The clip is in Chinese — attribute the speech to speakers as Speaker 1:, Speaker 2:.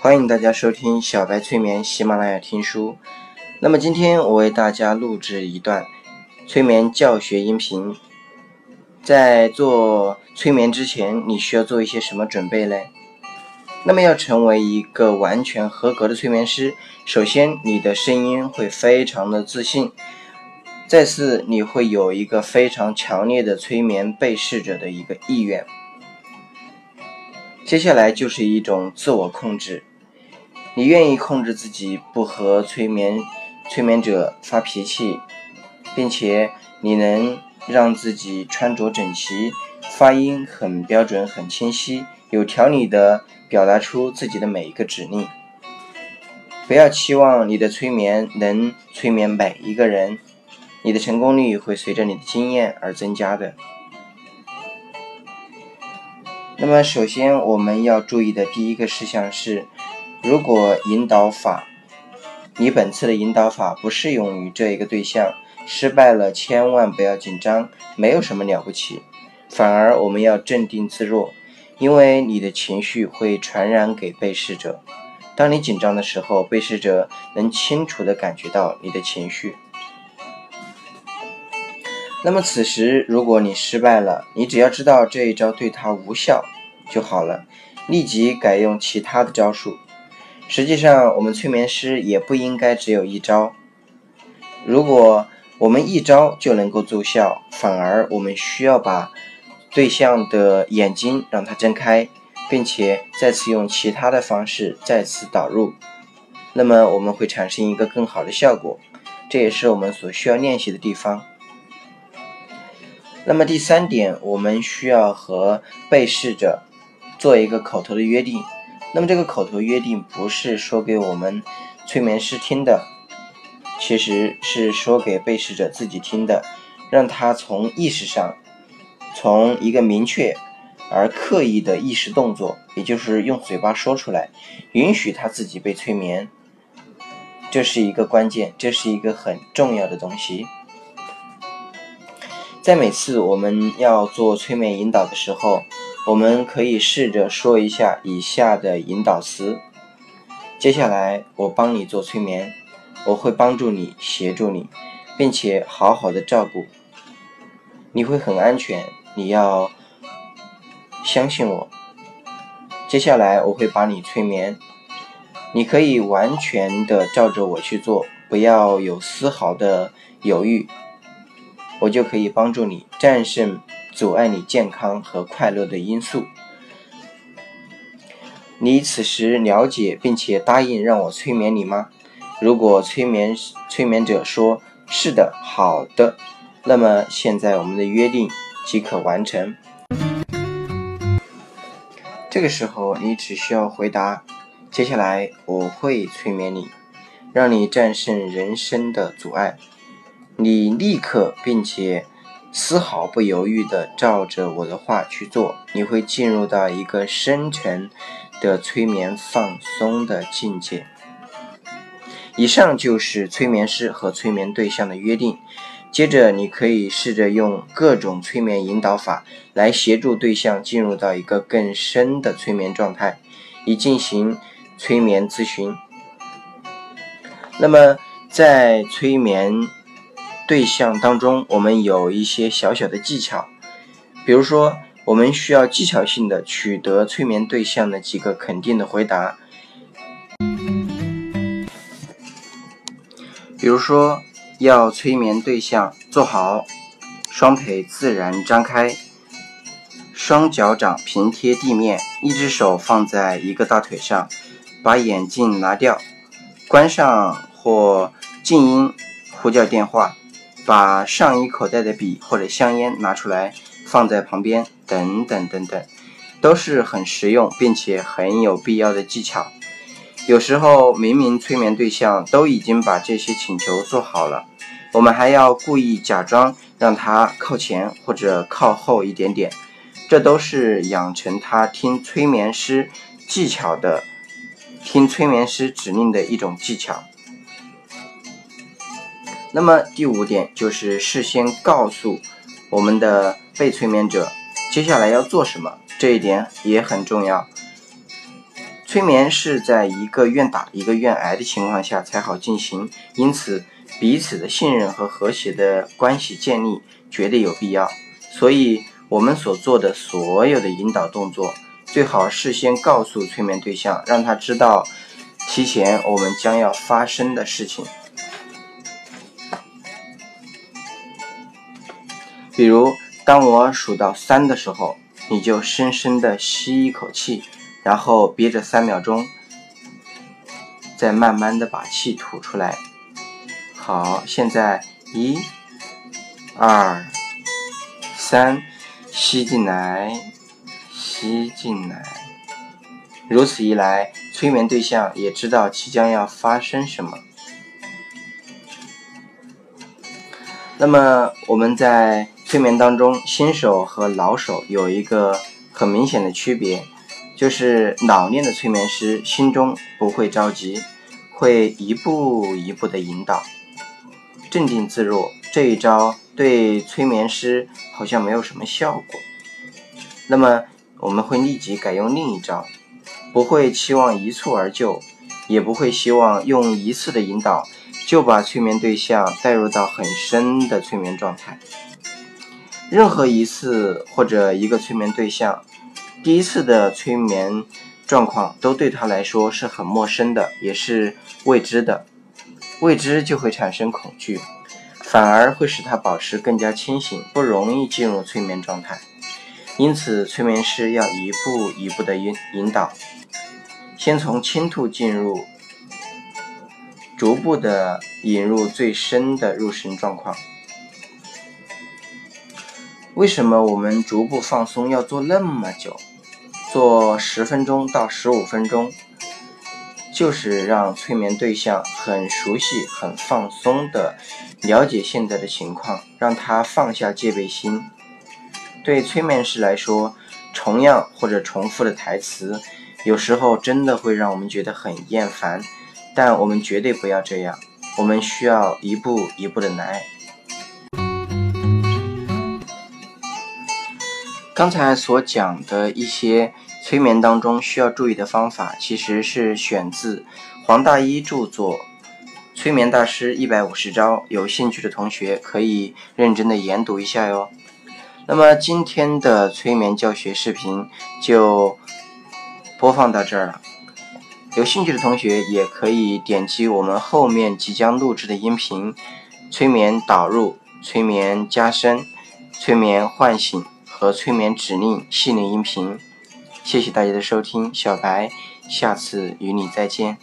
Speaker 1: 欢迎大家收听小白催眠喜马拉雅听书。那么今天我为大家录制一段催眠教学音频。在做催眠之前，你需要做一些什么准备呢？那么要成为一个完全合格的催眠师，首先你的声音会非常的自信，再次你会有一个非常强烈的催眠被试者的一个意愿。接下来就是一种自我控制。你愿意控制自己不和催眠催眠者发脾气，并且你能让自己穿着整齐，发音很标准、很清晰，有条理的表达出自己的每一个指令。不要期望你的催眠能催眠每一个人，你的成功率会随着你的经验而增加的。那么，首先我们要注意的第一个事项是。如果引导法，你本次的引导法不适用于这一个对象，失败了千万不要紧张，没有什么了不起，反而我们要镇定自若，因为你的情绪会传染给被试者。当你紧张的时候，被试者能清楚地感觉到你的情绪。那么此时如果你失败了，你只要知道这一招对他无效就好了，立即改用其他的招数。实际上，我们催眠师也不应该只有一招。如果我们一招就能够奏效，反而我们需要把对象的眼睛让他睁开，并且再次用其他的方式再次导入，那么我们会产生一个更好的效果。这也是我们所需要练习的地方。那么第三点，我们需要和被试者做一个口头的约定。那么这个口头约定不是说给我们催眠师听的，其实是说给被试者自己听的，让他从意识上，从一个明确而刻意的意识动作，也就是用嘴巴说出来，允许他自己被催眠，这是一个关键，这是一个很重要的东西。在每次我们要做催眠引导的时候。我们可以试着说一下以下的引导词。接下来我帮你做催眠，我会帮助你、协助你，并且好好的照顾。你会很安全，你要相信我。接下来我会把你催眠，你可以完全的照着我去做，不要有丝毫的犹豫，我就可以帮助你战胜。阻碍你健康和快乐的因素。你此时了解并且答应让我催眠你吗？如果催眠催眠者说是的，好的，那么现在我们的约定即可完成。这个时候你只需要回答：接下来我会催眠你，让你战胜人生的阻碍。你立刻并且。丝毫不犹豫地照着我的话去做，你会进入到一个深沉的催眠放松的境界。以上就是催眠师和催眠对象的约定。接着，你可以试着用各种催眠引导法来协助对象进入到一个更深的催眠状态，以进行催眠咨询。那么，在催眠。对象当中，我们有一些小小的技巧，比如说，我们需要技巧性的取得催眠对象的几个肯定的回答，比如说，要催眠对象坐好，双腿自然张开，双脚掌平贴地面，一只手放在一个大腿上，把眼镜拿掉，关上或静音呼叫电话。把上衣口袋的笔或者香烟拿出来放在旁边，等等等等，都是很实用并且很有必要的技巧。有时候明明催眠对象都已经把这些请求做好了，我们还要故意假装让他靠前或者靠后一点点，这都是养成他听催眠师技巧的、听催眠师指令的一种技巧。那么第五点就是事先告诉我们的被催眠者接下来要做什么，这一点也很重要。催眠是在一个愿打一个愿挨的情况下才好进行，因此彼此的信任和和谐的关系建立绝对有必要。所以，我们所做的所有的引导动作，最好事先告诉催眠对象，让他知道提前我们将要发生的事情。比如，当我数到三的时候，你就深深的吸一口气。然后憋着三秒钟，再慢慢的把气吐出来。好，现在一、二、三，吸进来，吸进来。如此一来，催眠对象也知道即将要发生什么。那么我们在催眠当中，新手和老手有一个很明显的区别。就是老练的催眠师心中不会着急，会一步一步的引导，镇定自若。这一招对催眠师好像没有什么效果。那么我们会立即改用另一招，不会期望一蹴而就，也不会希望用一次的引导就把催眠对象带入到很深的催眠状态。任何一次或者一个催眠对象。第一次的催眠状况都对他来说是很陌生的，也是未知的。未知就会产生恐惧，反而会使他保持更加清醒，不容易进入催眠状态。因此，催眠师要一步一步的引引导，先从轻度进入，逐步的引入最深的入神状况。为什么我们逐步放松要做那么久？做十分钟到十五分钟，就是让催眠对象很熟悉、很放松的了解现在的情况，让他放下戒备心。对催眠师来说，重样或者重复的台词，有时候真的会让我们觉得很厌烦，但我们绝对不要这样，我们需要一步一步的来。刚才所讲的一些。催眠当中需要注意的方法，其实是选自黄大一著作《催眠大师一百五十招》，有兴趣的同学可以认真的研读一下哟。那么今天的催眠教学视频就播放到这儿了，有兴趣的同学也可以点击我们后面即将录制的音频《催眠导入》《催眠加深》《催眠唤醒》和《催眠指令》系列音频。谢谢大家的收听，小白，下次与你再见。